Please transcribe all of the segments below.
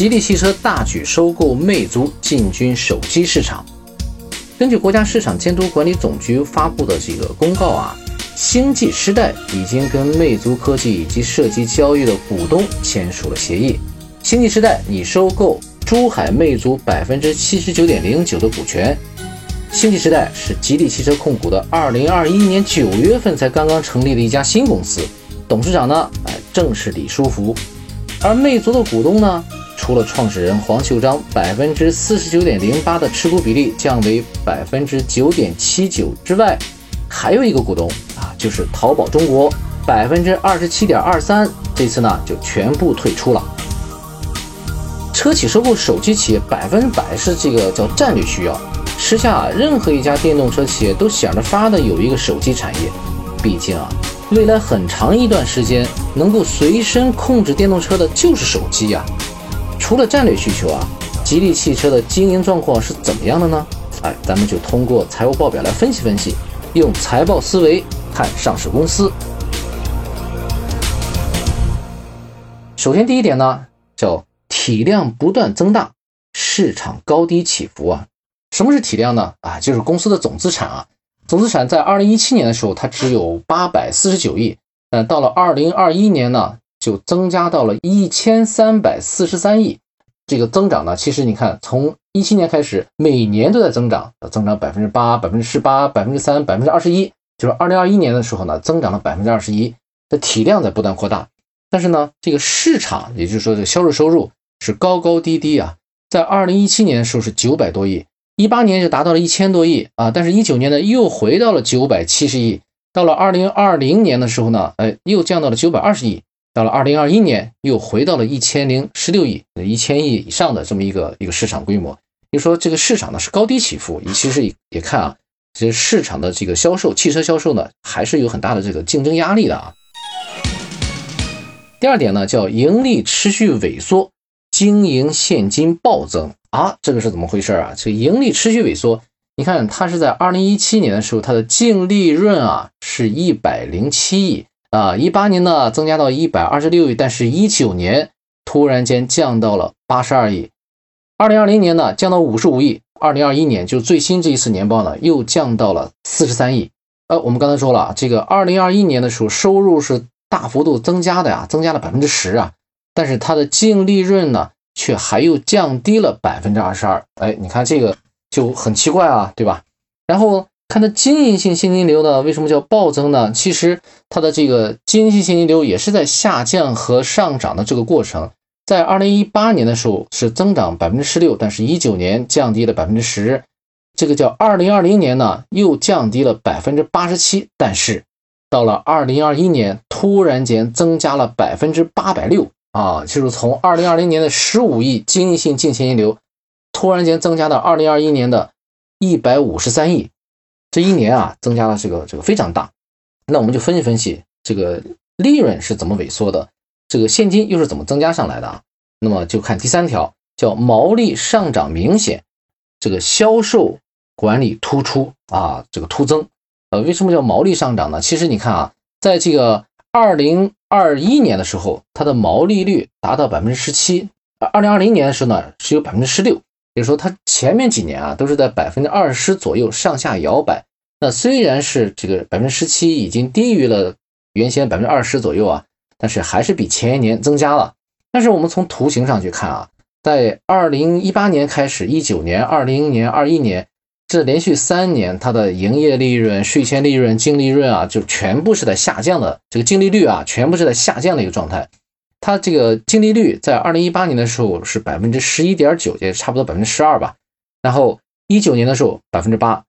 吉利汽车大举收购魅族，进军手机市场。根据国家市场监督管理总局发布的这个公告啊，星际时代已经跟魅族科技以及涉及交易的股东签署了协议。星际时代拟收购珠海魅族百分之七十九点零九的股权。星际时代是吉利汽车控股的二零二一年九月份才刚刚成立的一家新公司，董事长呢，哎，正是李书福。而魅族的股东呢？除了创始人黄秀章百分之四十九点零八的持股比例降为百分之九点七九之外，还有一个股东啊，就是淘宝中国百分之二十七点二三，这次呢就全部退出了。车企收购手机企业百分之百是这个叫战略需要，时下任何一家电动车企业都想着法的有一个手机产业，毕竟啊，未来很长一段时间能够随身控制电动车的就是手机呀。除了战略需求啊，吉利汽车的经营状况是怎么样的呢？哎，咱们就通过财务报表来分析分析，用财报思维看上市公司。首先第一点呢，叫体量不断增大，市场高低起伏啊。什么是体量呢？啊，就是公司的总资产啊。总资产在二零一七年的时候，它只有八百四十九亿，但到了二零二一年呢？就增加到了一千三百四十三亿，这个增长呢，其实你看，从一七年开始，每年都在增长，增长百分之八、百分之十八、百分之三、百分之二十一，就是二零二一年的时候呢，增长了百分之二十一，的体量在不断扩大。但是呢，这个市场，也就是说这个销售收入是高高低低啊，在二零一七年的时候是九百多亿，一八年就达到了一千多亿啊，但是一九年呢又回到了九百七十亿，到了二零二零年的时候呢，哎，又降到了九百二十亿。到了二零二一年，又回到了一千零十六亿、一千亿以上的这么一个一个市场规模。就说这个市场呢是高低起伏，你其实也看啊，其实市场的这个销售，汽车销售呢还是有很大的这个竞争压力的啊。第二点呢叫盈利持续萎缩，经营现金暴增啊，这个是怎么回事啊？这盈利持续萎缩，你看它是在二零一七年的时候，它的净利润啊是一百零七亿。啊，一八年呢增加到一百二十六亿，但是一九年突然间降到了八十二亿，二零二零年呢降到五十五亿，二零二一年就最新这一次年报呢又降到了四十三亿。呃，我们刚才说了，这个二零二一年的时候收入是大幅度增加的呀，增加了百分之十啊，但是它的净利润呢却还又降低了百分之二十二。哎，你看这个就很奇怪啊，对吧？然后。看它经营性现金流呢，为什么叫暴增呢？其实它的这个经营性现金流也是在下降和上涨的这个过程。在二零一八年的时候是增长百分之十六，但是一九年降低了百分之十，这个叫二零二零年呢又降低了百分之八十七，但是到了二零二一年突然间增加了百分之八百六啊，就是从二零二零年的十五亿经营性净现金流，突然间增加到二零二一年的一百五十三亿。这一年啊，增加了这个这个非常大，那我们就分析分析这个利润是怎么萎缩的，这个现金又是怎么增加上来的啊？那么就看第三条，叫毛利上涨明显，这个销售管理突出啊，这个突增。呃，为什么叫毛利上涨呢？其实你看啊，在这个二零二一年的时候，它的毛利率达到百分之十七，二零二零年的时候呢，是有百分之十六。比如说，它前面几年啊都是在百分之二十左右上下摇摆。那虽然是这个百分之十七已经低于了原先百分之二十左右啊，但是还是比前一年增加了。但是我们从图形上去看啊，在二零一八年开始，一九年、二零年、二一年这连续三年，它的营业利润、税前利润、净利润啊，就全部是在下降的。这个净利率啊，全部是在下降的一个状态。它这个净利率在二零一八年的时候是百分之十一点九，也差不多百分之十二吧。然后一九年的时候百分之八，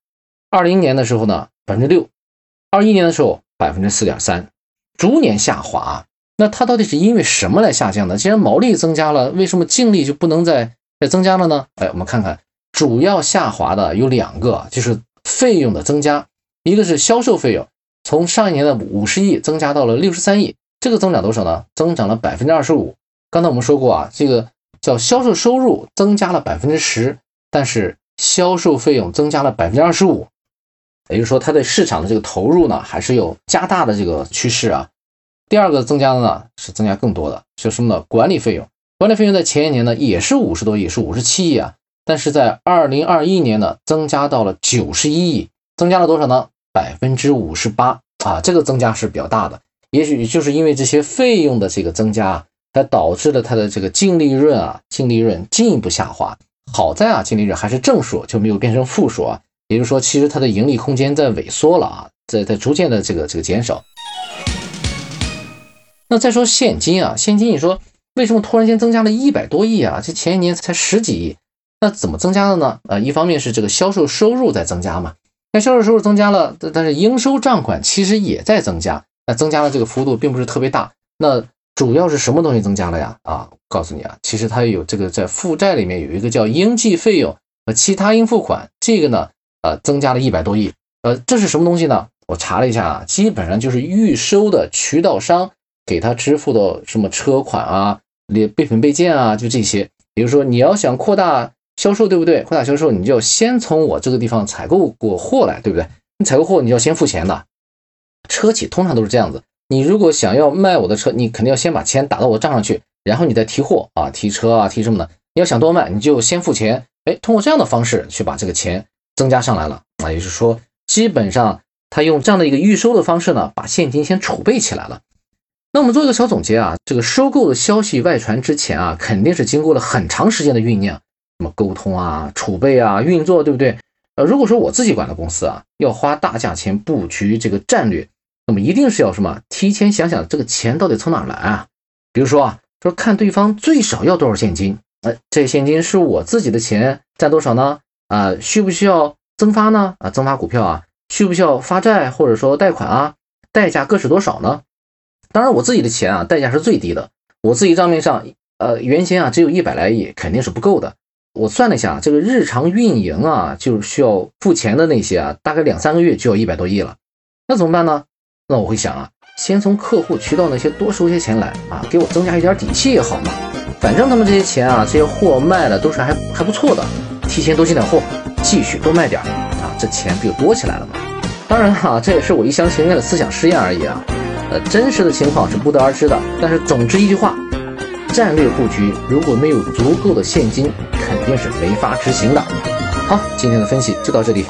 二零年的时候呢百分之六，二一年的时候百分之四点三，逐年下滑。那它到底是因为什么来下降的？既然毛利增加了，为什么净利就不能再再增加了呢？哎，我们看看，主要下滑的有两个，就是费用的增加，一个是销售费用，从上一年的五十亿增加到了六十三亿。这个增长多少呢？增长了百分之二十五。刚才我们说过啊，这个叫销售收入增加了百分之十，但是销售费用增加了百分之二十五，也就是说它对市场的这个投入呢，还是有加大的这个趋势啊。第二个增加的呢，是增加更多的，是什么呢？管理费用。管理费用在前一年呢也是五十多亿，是五十七亿啊，但是在二零二一年呢增加到了九十一亿，增加了多少呢？百分之五十八啊，这个增加是比较大的。也许就是因为这些费用的这个增加，它导致了它的这个净利润啊，净利润进一步下滑。好在啊，净利润还是正数，就没有变成负数啊。也就是说，其实它的盈利空间在萎缩了啊，在在逐渐的这个这个减少。那再说现金啊，现金你说为什么突然间增加了一百多亿啊？这前一年才十几亿，那怎么增加的呢？啊，一方面是这个销售收入在增加嘛，那销售收入增加了，但是应收账款其实也在增加，增加的这个幅度并不是特别大。那主要是什么东西增加了呀？啊，告诉你啊，其实它有这个在负债里面有一个叫应计费用和其他应付款，这个呢，呃，增加了一百多亿。呃，这是什么东西呢？我查了一下啊，基本上就是预收的渠道商给他支付的什么车款啊、备备品备件啊，就这些。也就是说你要想扩大销售，对不对？扩大销售，你就要先从我这个地方采购过货来，对不对？你采购货你要先付钱的，车企通常都是这样子。你如果想要卖我的车，你肯定要先把钱打到我账上去，然后你再提货啊，提车啊，提什么的。你要想多卖，你就先付钱，哎，通过这样的方式去把这个钱增加上来了啊。也就是说，基本上他用这样的一个预收的方式呢，把现金先储备起来了。那我们做一个小总结啊，这个收购的消息外传之前啊，肯定是经过了很长时间的酝酿，什么沟通啊、储备啊、运作，对不对？呃，如果说我自己管的公司啊，要花大价钱布局这个战略。那么一定是要什么？提前想想这个钱到底从哪来啊？比如说啊，说看对方最少要多少现金，哎，这现金是我自己的钱占多少呢？啊，需不需要增发呢？啊，增发股票啊，需不需要发债或者说贷款啊？代价各是多少呢？当然我自己的钱啊，代价是最低的。我自己账面上，呃，原先啊只有一百来亿，肯定是不够的。我算了一下，这个日常运营啊，就是需要付钱的那些啊，大概两三个月就要一百多亿了。那怎么办呢？那我会想啊，先从客户渠道那些多收些钱来啊，给我增加一点底气也好嘛。反正他们这些钱啊，这些货卖的都是还还不错的，提前多进点货，继续多卖点啊，这钱不就多起来了吗？当然哈，这也是我一厢情愿的思想实验而已啊。呃，真实的情况是不得而知的。但是总之一句话，战略布局如果没有足够的现金，肯定是没法执行的。好，今天的分析就到这里。